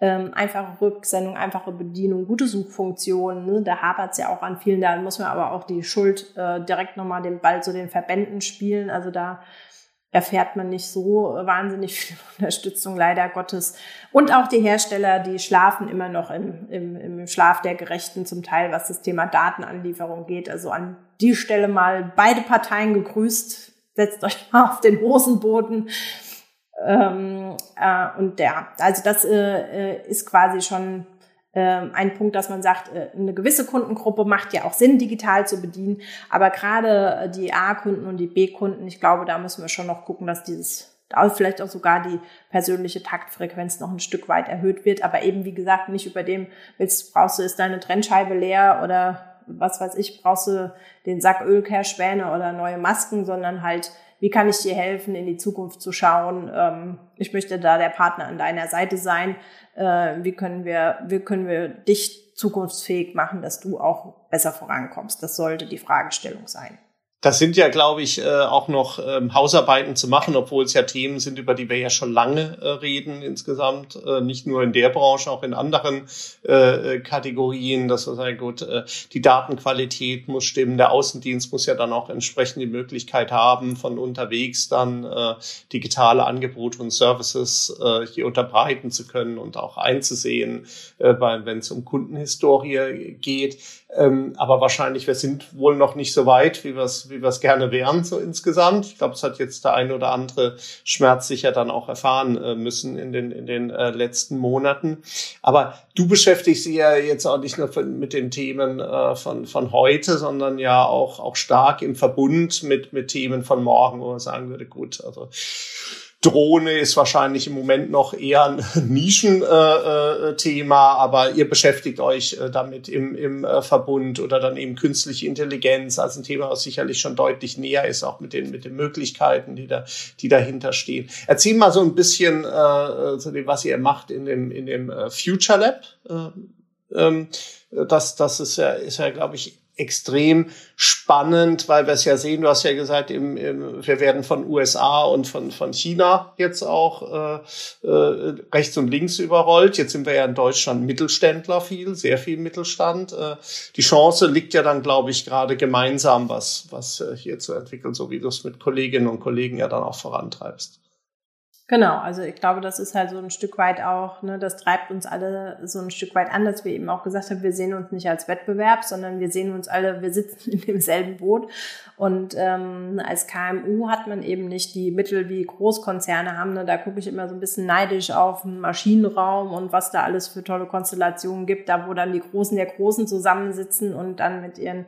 ähm, einfache Rücksendung, einfache Bedienung, gute Suchfunktionen. Ne? Da hapert es ja auch an vielen. Da muss man aber auch die Schuld äh, direkt nochmal den Ball zu den Verbänden spielen. Also da erfährt man nicht so wahnsinnig viel *laughs* Unterstützung, leider Gottes. Und auch die Hersteller, die schlafen immer noch im, im, im Schlaf der Gerechten zum Teil, was das Thema Datenanlieferung geht. Also an die Stelle mal beide Parteien gegrüßt. Setzt euch mal auf den Hosenboden ähm, äh, und ja, also das äh, äh, ist quasi schon äh, ein Punkt, dass man sagt, äh, eine gewisse Kundengruppe macht ja auch Sinn, digital zu bedienen. Aber gerade äh, die A-Kunden und die B-Kunden, ich glaube, da müssen wir schon noch gucken, dass dieses vielleicht auch sogar die persönliche Taktfrequenz noch ein Stück weit erhöht wird, aber eben wie gesagt nicht über dem willst brauchst du ist deine Trennscheibe leer oder was weiß ich brauchst du den Sack Ölkehrschwäne oder neue Masken, sondern halt wie kann ich dir helfen, in die Zukunft zu schauen? Ähm, ich möchte da der Partner an deiner Seite sein. Äh, wie können wir, wie können wir dich zukunftsfähig machen, dass du auch besser vorankommst? Das sollte die Fragestellung sein. Das sind ja, glaube ich, äh, auch noch ähm, Hausarbeiten zu machen, obwohl es ja Themen sind, über die wir ja schon lange äh, reden insgesamt. Äh, nicht nur in der Branche, auch in anderen Kategorien. Das ist ja gut. Die Datenqualität muss stimmen. Der Außendienst muss ja dann auch entsprechend die Möglichkeit haben, von unterwegs dann digitale Angebote und Services hier unterbreiten zu können und auch einzusehen, wenn es um Kundenhistorie geht. Ähm, aber wahrscheinlich, wir sind wohl noch nicht so weit, wie wir es wie wir es gerne wären, so insgesamt. Ich glaube, es hat jetzt der ein oder andere Schmerz sicher dann auch erfahren äh, müssen in den, in den äh, letzten Monaten. Aber du beschäftigst dich ja jetzt auch nicht nur mit den Themen äh, von, von heute, sondern ja auch, auch stark im Verbund mit, mit Themen von morgen, wo man sagen würde, gut, also Drohne ist wahrscheinlich im Moment noch eher ein *laughs* Nischenthema, äh, aber ihr beschäftigt euch äh, damit im, im äh, Verbund oder dann eben künstliche Intelligenz als ein Thema, was sicherlich schon deutlich näher ist, auch mit den, mit den Möglichkeiten, die da, die dahinter stehen. Erzähl mal so ein bisschen äh, zu dem, was ihr macht in dem, in dem Future Lab. Ähm, das, das ist ja, ist ja, glaube ich, extrem spannend, weil wir es ja sehen, du hast ja gesagt, im, im, wir werden von USA und von, von China jetzt auch äh, äh, rechts und links überrollt. Jetzt sind wir ja in Deutschland Mittelständler viel, sehr viel Mittelstand. Äh, die Chance liegt ja dann, glaube ich, gerade gemeinsam, was, was äh, hier zu entwickeln, so wie du es mit Kolleginnen und Kollegen ja dann auch vorantreibst. Genau, also ich glaube, das ist halt so ein Stück weit auch, ne, das treibt uns alle so ein Stück weit an, dass wir eben auch gesagt haben, wir sehen uns nicht als Wettbewerb, sondern wir sehen uns alle, wir sitzen in demselben Boot. Und ähm, als KMU hat man eben nicht die Mittel wie Großkonzerne haben. Ne? Da gucke ich immer so ein bisschen neidisch auf den Maschinenraum und was da alles für tolle Konstellationen gibt, da wo dann die Großen der Großen zusammensitzen und dann mit ihren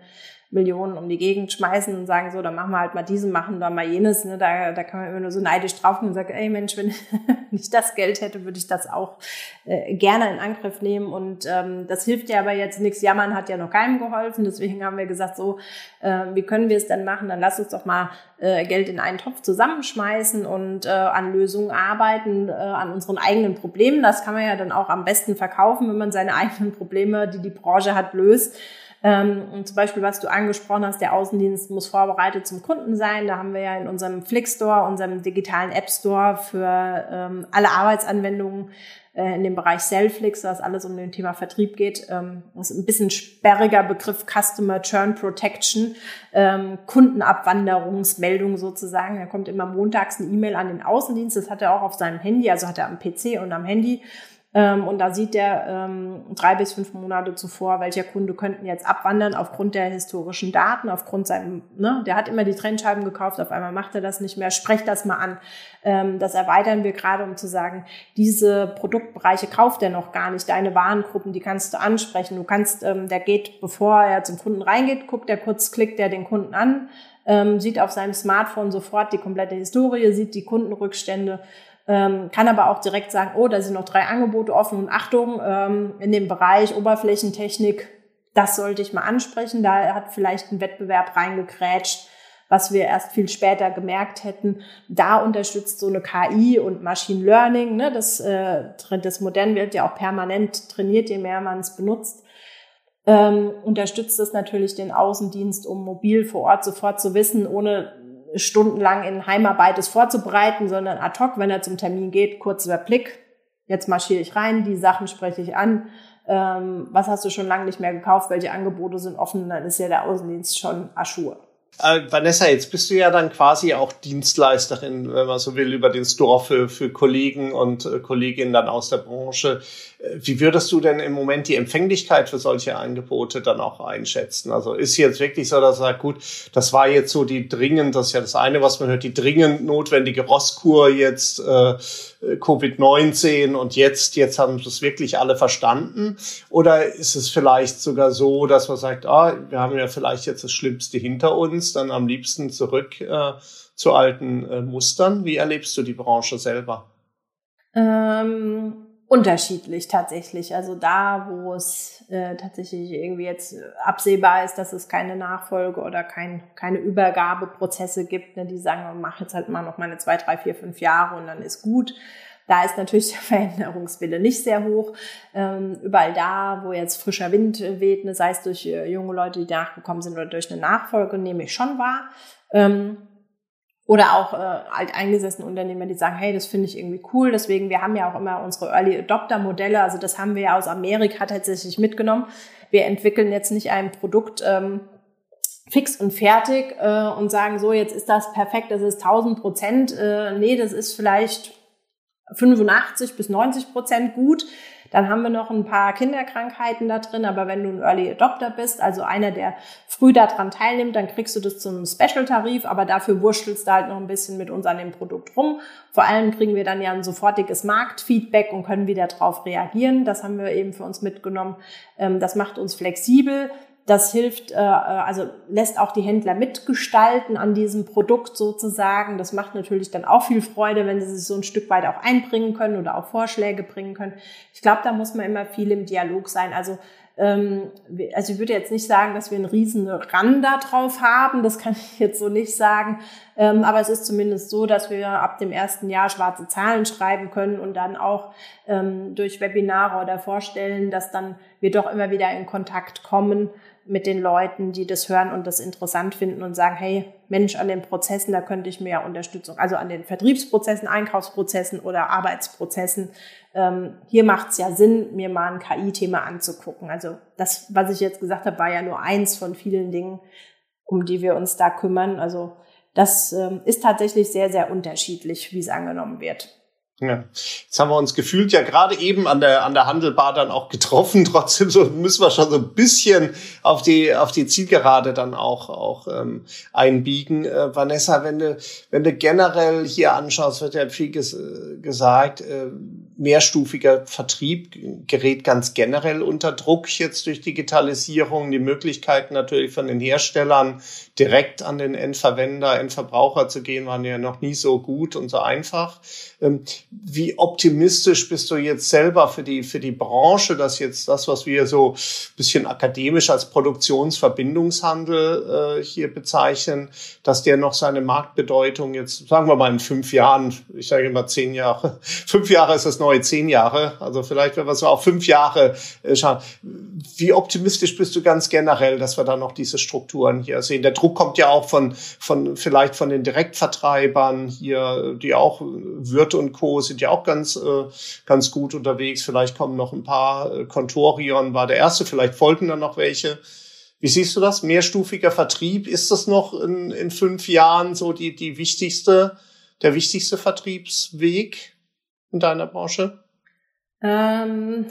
Millionen um die Gegend schmeißen und sagen, so, dann machen wir halt mal diesen, machen wir mal jenes. Ne? Da, da kann man immer nur so neidisch drauf und sagen, ey Mensch, wenn *laughs* ich das Geld hätte, würde ich das auch äh, gerne in Angriff nehmen. Und ähm, das hilft ja aber jetzt nichts. Jammern hat ja noch keinem geholfen. Deswegen haben wir gesagt, so, äh, wie können wir es denn machen? Dann lass uns doch mal äh, Geld in einen Topf zusammenschmeißen und äh, an Lösungen arbeiten, äh, an unseren eigenen Problemen. Das kann man ja dann auch am besten verkaufen, wenn man seine eigenen Probleme, die die Branche hat, löst. Ähm, und zum Beispiel, was du angesprochen hast, der Außendienst muss vorbereitet zum Kunden sein. Da haben wir ja in unserem Flick Store, unserem digitalen App Store für ähm, alle Arbeitsanwendungen äh, in dem Bereich Selflix, was alles um den Thema Vertrieb geht. Ähm, das ist ein bisschen sperriger Begriff Customer Churn Protection, ähm, Kundenabwanderungsmeldung sozusagen. Da kommt immer montags eine E-Mail an den Außendienst. Das hat er auch auf seinem Handy, also hat er am PC und am Handy. Ähm, und da sieht er ähm, drei bis fünf Monate zuvor, welcher Kunde könnten jetzt abwandern aufgrund der historischen Daten, aufgrund seinem, ne, der hat immer die Trennscheiben gekauft, auf einmal macht er das nicht mehr, sprecht das mal an. Ähm, das erweitern wir gerade, um zu sagen, diese Produktbereiche kauft er noch gar nicht, deine Warengruppen, die kannst du ansprechen. Du kannst, ähm, der geht, bevor er zum Kunden reingeht, guckt er kurz, klickt er den Kunden an, ähm, sieht auf seinem Smartphone sofort die komplette Historie, sieht die Kundenrückstände ähm, kann aber auch direkt sagen, oh, da sind noch drei Angebote offen und Achtung, ähm, in dem Bereich Oberflächentechnik, das sollte ich mal ansprechen. Da hat vielleicht ein Wettbewerb reingekrätscht, was wir erst viel später gemerkt hätten. Da unterstützt so eine KI und Machine Learning, ne, das, äh, das Modell wird ja auch permanent trainiert, je mehr man es benutzt. Ähm, unterstützt es natürlich den Außendienst, um mobil vor Ort sofort zu wissen, ohne stundenlang in Heimarbeit es vorzubereiten, sondern ad hoc, wenn er zum Termin geht, kurzer Blick. Jetzt marschiere ich rein, die Sachen spreche ich an. Ähm, was hast du schon lange nicht mehr gekauft? Welche Angebote sind offen? Dann ist ja der Außendienst schon Aschur. Äh, Vanessa, jetzt bist du ja dann quasi auch Dienstleisterin, wenn man so will, über den Store für, für Kollegen und äh, Kolleginnen dann aus der Branche. Äh, wie würdest du denn im Moment die Empfänglichkeit für solche Angebote dann auch einschätzen? Also ist jetzt wirklich so, dass er sagt, gut, das war jetzt so die dringend, das ist ja das eine, was man hört, die dringend notwendige Rosskur jetzt, äh, Covid-19 und jetzt, jetzt haben es wirklich alle verstanden? Oder ist es vielleicht sogar so, dass man sagt, ah, wir haben ja vielleicht jetzt das Schlimmste hinter uns, dann am liebsten zurück äh, zu alten äh, Mustern? Wie erlebst du die Branche selber? Ähm unterschiedlich tatsächlich. Also da, wo es äh, tatsächlich irgendwie jetzt absehbar ist, dass es keine Nachfolge oder kein, keine Übergabeprozesse gibt, ne, die sagen, mach jetzt halt mal noch meine zwei, drei, vier, fünf Jahre und dann ist gut. Da ist natürlich der *laughs* Veränderungswille nicht sehr hoch. Ähm, überall da, wo jetzt frischer Wind weht, ne, sei es durch äh, junge Leute, die nachgekommen sind oder durch eine Nachfolge, nehme ich schon wahr. Ähm, oder auch äh, alteingesessene Unternehmer, die sagen, hey, das finde ich irgendwie cool. Deswegen, wir haben ja auch immer unsere Early Adopter Modelle. Also das haben wir ja aus Amerika tatsächlich mitgenommen. Wir entwickeln jetzt nicht ein Produkt ähm, fix und fertig äh, und sagen, so, jetzt ist das perfekt, das ist 1000 Prozent. Äh, nee, das ist vielleicht 85 bis 90 Prozent gut. Dann haben wir noch ein paar Kinderkrankheiten da drin, aber wenn du ein Early Adopter bist, also einer, der früh daran teilnimmt, dann kriegst du das zum Special-Tarif, aber dafür wurschtelst du halt noch ein bisschen mit uns an dem Produkt rum. Vor allem kriegen wir dann ja ein sofortiges Marktfeedback und können wieder darauf reagieren. Das haben wir eben für uns mitgenommen. Ähm, das macht uns flexibel. Das hilft, äh, also lässt auch die Händler mitgestalten an diesem Produkt sozusagen. Das macht natürlich dann auch viel Freude, wenn sie sich so ein Stück weit auch einbringen können oder auch Vorschläge bringen können. Ich glaube, da muss man immer viel im Dialog sein. Also ähm, also ich würde jetzt nicht sagen, dass wir einen riesen Rand da drauf haben, das kann ich jetzt so nicht sagen, ähm, aber es ist zumindest so, dass wir ab dem ersten Jahr schwarze Zahlen schreiben können und dann auch ähm, durch Webinare oder vorstellen, dass dann wir doch immer wieder in Kontakt kommen mit den Leuten, die das hören und das interessant finden und sagen, hey, Mensch, an den Prozessen, da könnte ich mehr Unterstützung, also an den Vertriebsprozessen, Einkaufsprozessen oder Arbeitsprozessen. Ähm, hier macht es ja Sinn, mir mal ein KI-Thema anzugucken. Also das, was ich jetzt gesagt habe, war ja nur eins von vielen Dingen, um die wir uns da kümmern. Also das ähm, ist tatsächlich sehr, sehr unterschiedlich, wie es angenommen wird. Ja. Jetzt haben wir uns gefühlt ja gerade eben an der, an der Handelbar dann auch getroffen. *laughs* Trotzdem so müssen wir schon so ein bisschen auf die, auf die Zielgerade dann auch, auch ähm, einbiegen. Äh, Vanessa, wenn du, wenn du generell hier anschaust, wird ja viel ges gesagt, äh, mehrstufiger Vertrieb gerät ganz generell unter Druck jetzt durch Digitalisierung. Die Möglichkeiten natürlich von den Herstellern direkt an den Endverwender, Endverbraucher zu gehen, waren ja noch nie so gut und so einfach. Ähm, wie optimistisch bist du jetzt selber für die, für die Branche, dass jetzt das, was wir so bisschen akademisch als Produktionsverbindungshandel äh, hier bezeichnen, dass der noch seine Marktbedeutung jetzt, sagen wir mal in fünf Jahren, ich sage immer zehn Jahre, *laughs* fünf Jahre ist das neue zehn Jahre, also vielleicht, wenn wir so auf fünf Jahre äh, schauen. Wie optimistisch bist du ganz generell, dass wir da noch diese Strukturen hier sehen? Der Druck kommt ja auch von, von vielleicht von den Direktvertreibern hier, die auch Wirt und Co. sind ja auch ganz, äh, ganz gut unterwegs. Vielleicht kommen noch ein paar. Äh, Contorion war der erste, vielleicht folgen dann noch welche. Wie siehst du das? Mehrstufiger Vertrieb, ist das noch in, in fünf Jahren so die, die wichtigste, der wichtigste Vertriebsweg in deiner Branche? Ähm,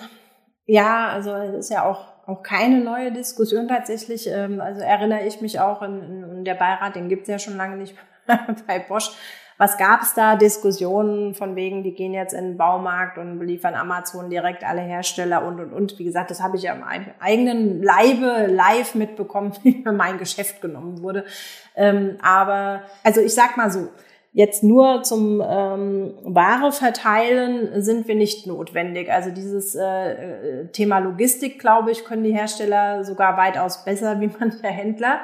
ja, also es ist ja auch auch keine neue Diskussion tatsächlich. Ähm, also erinnere ich mich auch in, in der Beirat, den gibt's ja schon lange nicht *laughs* bei Bosch. Was gab's da? Diskussionen von wegen, die gehen jetzt in den Baumarkt und beliefern Amazon direkt alle Hersteller und und und. Wie gesagt, das habe ich ja am eigenen Leibe live mitbekommen, *laughs* wie mein Geschäft genommen wurde. Ähm, aber also ich sag mal so, Jetzt nur zum ähm, Ware verteilen sind wir nicht notwendig. Also dieses äh, äh, Thema Logistik, glaube ich, können die Hersteller sogar weitaus besser wie *laughs* manche Händler.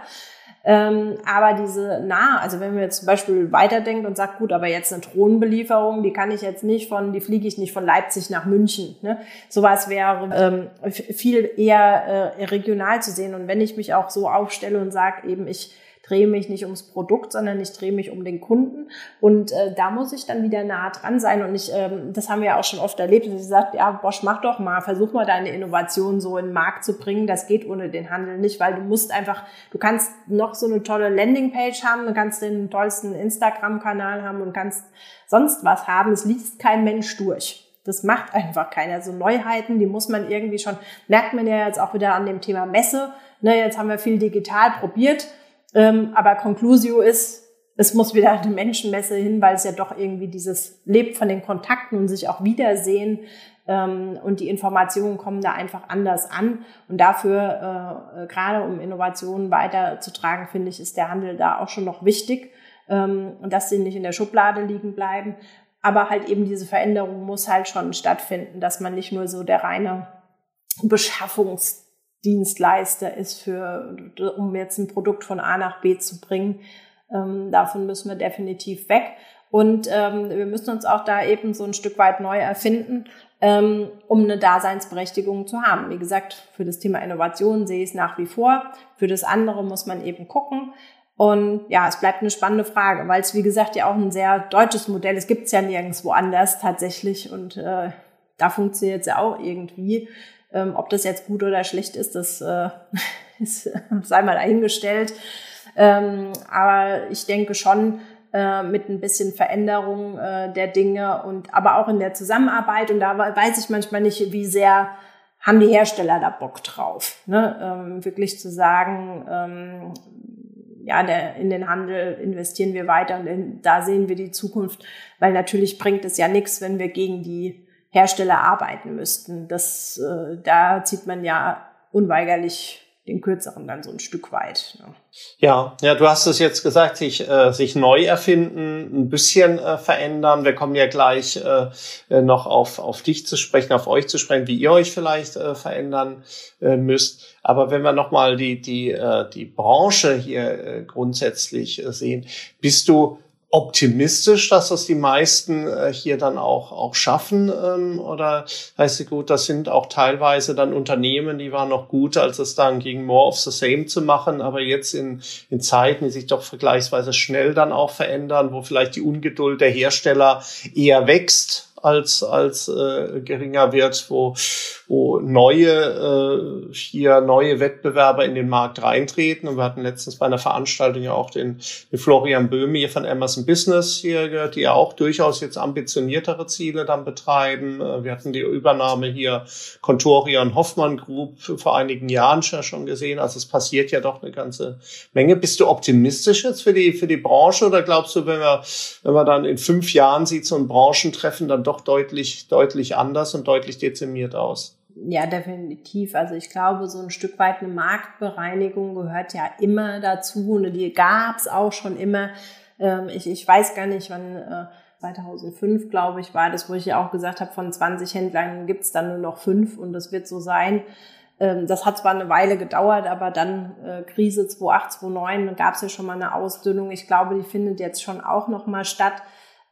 Ähm, aber diese nah, also wenn man jetzt zum Beispiel weiterdenkt und sagt, gut, aber jetzt eine Drohnenbelieferung, die kann ich jetzt nicht von, die fliege ich nicht von Leipzig nach München. Ne? Sowas wäre ähm, viel eher äh, regional zu sehen. Und wenn ich mich auch so aufstelle und sage, eben ich drehe mich nicht ums Produkt, sondern ich drehe mich um den Kunden. Und äh, da muss ich dann wieder nah dran sein. Und ich, ähm, das haben wir ja auch schon oft erlebt, dass ich sagt, ja, Bosch, mach doch mal, versuch mal deine Innovation so in den Markt zu bringen. Das geht ohne den Handel nicht, weil du musst einfach, du kannst noch so eine tolle Landingpage haben, du kannst den tollsten Instagram-Kanal haben und kannst sonst was haben. Es liest kein Mensch durch. Das macht einfach keiner. So Neuheiten, die muss man irgendwie schon, merkt man ja jetzt auch wieder an dem Thema Messe. Ne, jetzt haben wir viel digital probiert ähm, aber Conclusio ist, es muss wieder eine Menschenmesse hin, weil es ja doch irgendwie dieses lebt von den Kontakten und sich auch wiedersehen. Ähm, und die Informationen kommen da einfach anders an. Und dafür, äh, gerade um Innovationen weiterzutragen, finde ich, ist der Handel da auch schon noch wichtig. Ähm, und dass sie nicht in der Schublade liegen bleiben. Aber halt eben diese Veränderung muss halt schon stattfinden, dass man nicht nur so der reine Beschaffungs Dienstleister ist für, um jetzt ein Produkt von A nach B zu bringen. Ähm, davon müssen wir definitiv weg. Und ähm, wir müssen uns auch da eben so ein Stück weit neu erfinden, ähm, um eine Daseinsberechtigung zu haben. Wie gesagt, für das Thema Innovation sehe ich es nach wie vor. Für das andere muss man eben gucken. Und ja, es bleibt eine spannende Frage, weil es, wie gesagt, ja auch ein sehr deutsches Modell ist. Es gibt es ja nirgendwo anders tatsächlich. Und äh, da funktioniert es ja auch irgendwie. Ähm, ob das jetzt gut oder schlecht ist, das äh, *laughs* ist, sei mal dahingestellt. Ähm, aber ich denke schon, äh, mit ein bisschen Veränderung äh, der Dinge und aber auch in der Zusammenarbeit. Und da weiß ich manchmal nicht, wie sehr haben die Hersteller da Bock drauf, ne? ähm, wirklich zu sagen, ähm, ja, der, in den Handel investieren wir weiter und in, da sehen wir die Zukunft, weil natürlich bringt es ja nichts, wenn wir gegen die Hersteller arbeiten müssten. Das, äh, da zieht man ja unweigerlich den kürzeren dann so ein Stück weit. Ne? Ja, ja, du hast es jetzt gesagt, sich, äh, sich neu erfinden, ein bisschen äh, verändern. Wir kommen ja gleich äh, äh, noch auf, auf dich zu sprechen, auf euch zu sprechen, wie ihr euch vielleicht äh, verändern äh, müsst. Aber wenn wir nochmal die, die, äh, die Branche hier äh, grundsätzlich äh, sehen, bist du optimistisch, dass das die meisten äh, hier dann auch, auch schaffen? Ähm, oder heißt du gut, das sind auch teilweise dann Unternehmen, die waren noch gut, als es dann ging, more of the same zu machen, aber jetzt in, in Zeiten, die sich doch vergleichsweise schnell dann auch verändern, wo vielleicht die Ungeduld der Hersteller eher wächst, als, als äh, geringer wird, wo, wo neue, äh, hier neue Wettbewerber in den Markt reintreten. Und wir hatten letztens bei einer Veranstaltung ja auch den, den Florian Böhme hier von Amazon Business hier gehört, die ja auch durchaus jetzt ambitioniertere Ziele dann betreiben. Äh, wir hatten die Übernahme hier Contoria und Hoffmann Group vor einigen Jahren schon gesehen. Also es passiert ja doch eine ganze Menge. Bist du optimistisch jetzt für die, für die Branche oder glaubst du, wenn wir, wenn wir dann in fünf Jahren sieht, so ein Branchentreffen dann doch doch deutlich, deutlich anders und deutlich dezimiert aus. Ja, definitiv. Also ich glaube, so ein Stück weit eine Marktbereinigung gehört ja immer dazu und die gab es auch schon immer. Ähm, ich, ich weiß gar nicht, wann 2005, äh, glaube ich, war das, wo ich ja auch gesagt habe, von 20 Händlern gibt es dann nur noch fünf und das wird so sein. Ähm, das hat zwar eine Weile gedauert, aber dann äh, Krise 2008, 2009 gab es ja schon mal eine Ausdünnung. Ich glaube, die findet jetzt schon auch noch mal statt.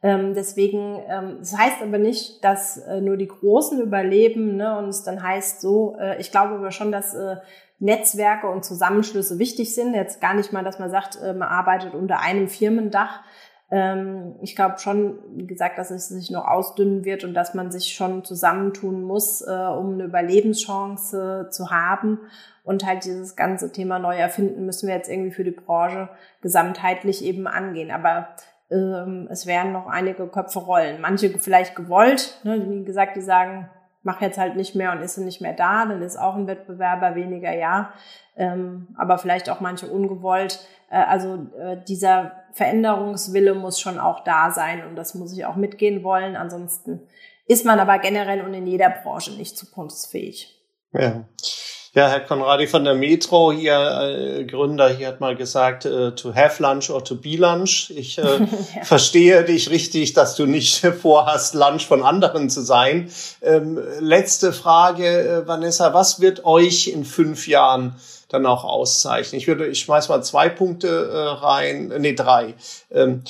Ähm, deswegen, ähm, das heißt aber nicht, dass äh, nur die Großen überleben ne, und es dann heißt so, äh, ich glaube aber schon, dass äh, Netzwerke und Zusammenschlüsse wichtig sind. Jetzt gar nicht mal, dass man sagt, äh, man arbeitet unter einem Firmendach. Ähm, ich glaube schon, wie gesagt, dass es sich noch ausdünnen wird und dass man sich schon zusammentun muss, äh, um eine Überlebenschance zu haben. Und halt dieses ganze Thema neu erfinden müssen wir jetzt irgendwie für die Branche gesamtheitlich eben angehen. Aber ähm, es werden noch einige Köpfe rollen. Manche vielleicht gewollt, ne, wie gesagt, die sagen, mach jetzt halt nicht mehr und ist nicht mehr da, dann ist auch ein Wettbewerber weniger, ja. Ähm, aber vielleicht auch manche ungewollt. Äh, also äh, dieser Veränderungswille muss schon auch da sein und das muss ich auch mitgehen wollen. Ansonsten ist man aber generell und in jeder Branche nicht zukunftsfähig. Ja. Ja, Herr Konradi von der Metro, hier äh, Gründer, hier hat mal gesagt, äh, to have lunch or to be lunch. Ich äh, *laughs* ja. verstehe dich richtig, dass du nicht *laughs* vorhast, Lunch von anderen zu sein. Ähm, letzte Frage, äh, Vanessa, was wird euch in fünf Jahren dann auch auszeichnen? Ich würde, ich schmeiß mal zwei Punkte rein, nee, drei. Ähm,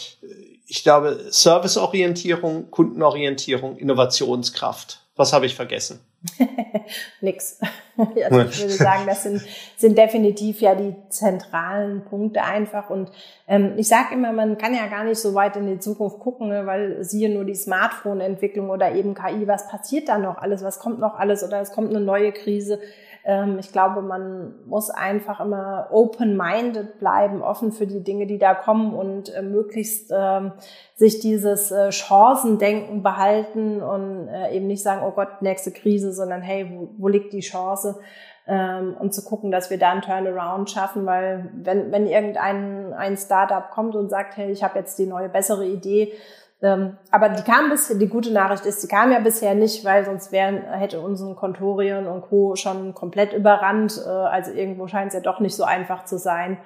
ich glaube, Serviceorientierung, Kundenorientierung, Innovationskraft. Was habe ich vergessen? *laughs* Nix. *laughs* Also ich würde sagen, das sind, sind definitiv ja die zentralen Punkte einfach. Und ähm, ich sage immer, man kann ja gar nicht so weit in die Zukunft gucken, ne, weil siehe nur die Smartphone-Entwicklung oder eben KI, was passiert da noch alles, was kommt noch alles oder es kommt eine neue Krise. Ähm, ich glaube, man muss einfach immer open-minded bleiben, offen für die Dinge, die da kommen und äh, möglichst ähm, sich dieses äh, Chancendenken behalten und äh, eben nicht sagen, oh Gott, nächste Krise, sondern hey, wo, wo liegt die Chance? Ähm, und zu gucken, dass wir da einen Turnaround schaffen, weil wenn, wenn irgendein ein Startup kommt und sagt, hey, ich habe jetzt die neue, bessere Idee, aber die kam bisher, die gute Nachricht ist, die kam ja bisher nicht, weil sonst wären, hätte unseren Kontorien und Co. schon komplett überrannt. Äh, also irgendwo scheint es ja doch nicht so einfach zu sein.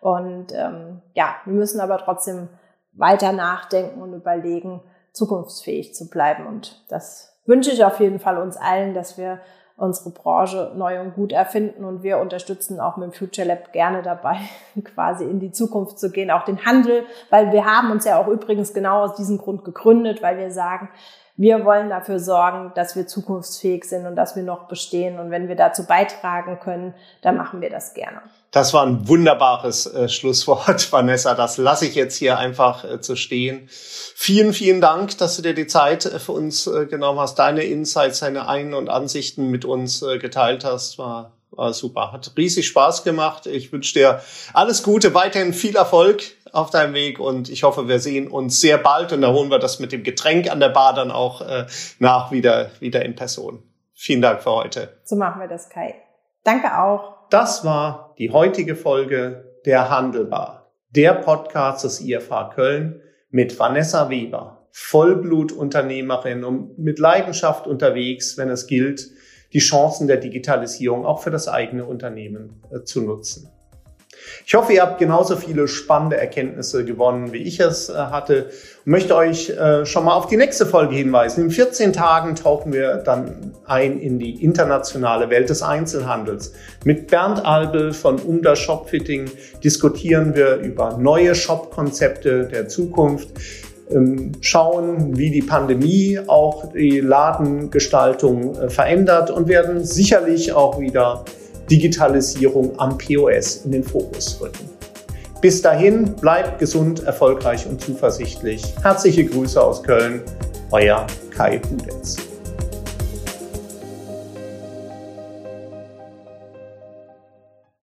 Und ähm, ja, wir müssen aber trotzdem weiter nachdenken und überlegen, zukunftsfähig zu bleiben. Und das wünsche ich auf jeden Fall uns allen, dass wir unsere Branche neu und gut erfinden und wir unterstützen auch mit dem Future Lab gerne dabei, *laughs* quasi in die Zukunft zu gehen, auch den Handel, weil wir haben uns ja auch übrigens genau aus diesem Grund gegründet, weil wir sagen, wir wollen dafür sorgen, dass wir zukunftsfähig sind und dass wir noch bestehen. Und wenn wir dazu beitragen können, dann machen wir das gerne. Das war ein wunderbares äh, Schlusswort, *laughs* Vanessa. Das lasse ich jetzt hier einfach äh, zu stehen. Vielen, vielen Dank, dass du dir die Zeit äh, für uns äh, genommen hast, deine Insights, deine Ein- und Ansichten mit uns äh, geteilt hast. War, war super. Hat riesig Spaß gemacht. Ich wünsche dir alles Gute, weiterhin viel Erfolg auf deinem Weg und ich hoffe, wir sehen uns sehr bald und da holen wir das mit dem Getränk an der Bar dann auch äh, nach wieder, wieder in Person. Vielen Dank für heute. So machen wir das, Kai. Danke auch. Das war die heutige Folge der Handelbar, der Podcast des IFH Köln mit Vanessa Weber, Vollblutunternehmerin und mit Leidenschaft unterwegs, wenn es gilt, die Chancen der Digitalisierung auch für das eigene Unternehmen äh, zu nutzen. Ich hoffe, ihr habt genauso viele spannende Erkenntnisse gewonnen, wie ich es äh, hatte und möchte euch äh, schon mal auf die nächste Folge hinweisen. In 14 Tagen tauchen wir dann ein in die internationale Welt des Einzelhandels. Mit Bernd Albel von Umda Shopfitting diskutieren wir über neue Shop-Konzepte der Zukunft ähm, schauen, wie die Pandemie auch die Ladengestaltung äh, verändert und werden sicherlich auch wieder Digitalisierung am POS in den Fokus rücken. Bis dahin, bleibt gesund, erfolgreich und zuversichtlich. Herzliche Grüße aus Köln, euer Kai Hudetz.